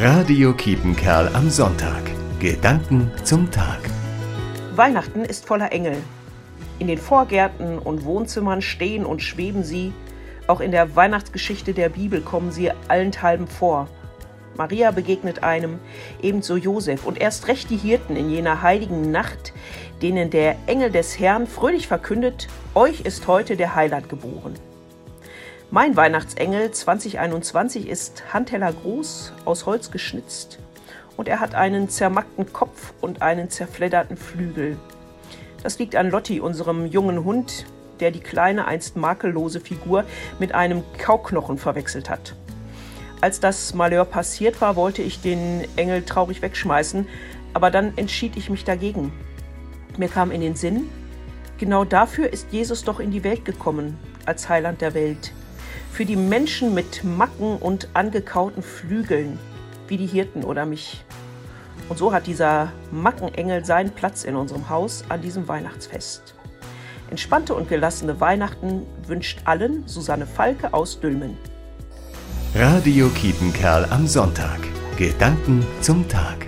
Radio Kiepenkerl am Sonntag. Gedanken zum Tag. Weihnachten ist voller Engel. In den Vorgärten und Wohnzimmern stehen und schweben sie. Auch in der Weihnachtsgeschichte der Bibel kommen sie allenthalben vor. Maria begegnet einem, ebenso Josef und erst recht die Hirten in jener heiligen Nacht, denen der Engel des Herrn fröhlich verkündet, euch ist heute der Heiland geboren. Mein Weihnachtsengel 2021 ist Handteller groß, aus Holz geschnitzt und er hat einen zermackten Kopf und einen zerfledderten Flügel. Das liegt an Lotti, unserem jungen Hund, der die kleine, einst makellose Figur mit einem Kauknochen verwechselt hat. Als das Malheur passiert war, wollte ich den Engel traurig wegschmeißen, aber dann entschied ich mich dagegen. Mir kam in den Sinn, genau dafür ist Jesus doch in die Welt gekommen, als Heiland der Welt für die Menschen mit Macken und angekauten Flügeln, wie die Hirten oder mich. Und so hat dieser Mackenengel seinen Platz in unserem Haus an diesem Weihnachtsfest. Entspannte und gelassene Weihnachten wünscht allen Susanne Falke aus Dülmen. Radio Kiepenkerl am Sonntag. Gedanken zum Tag.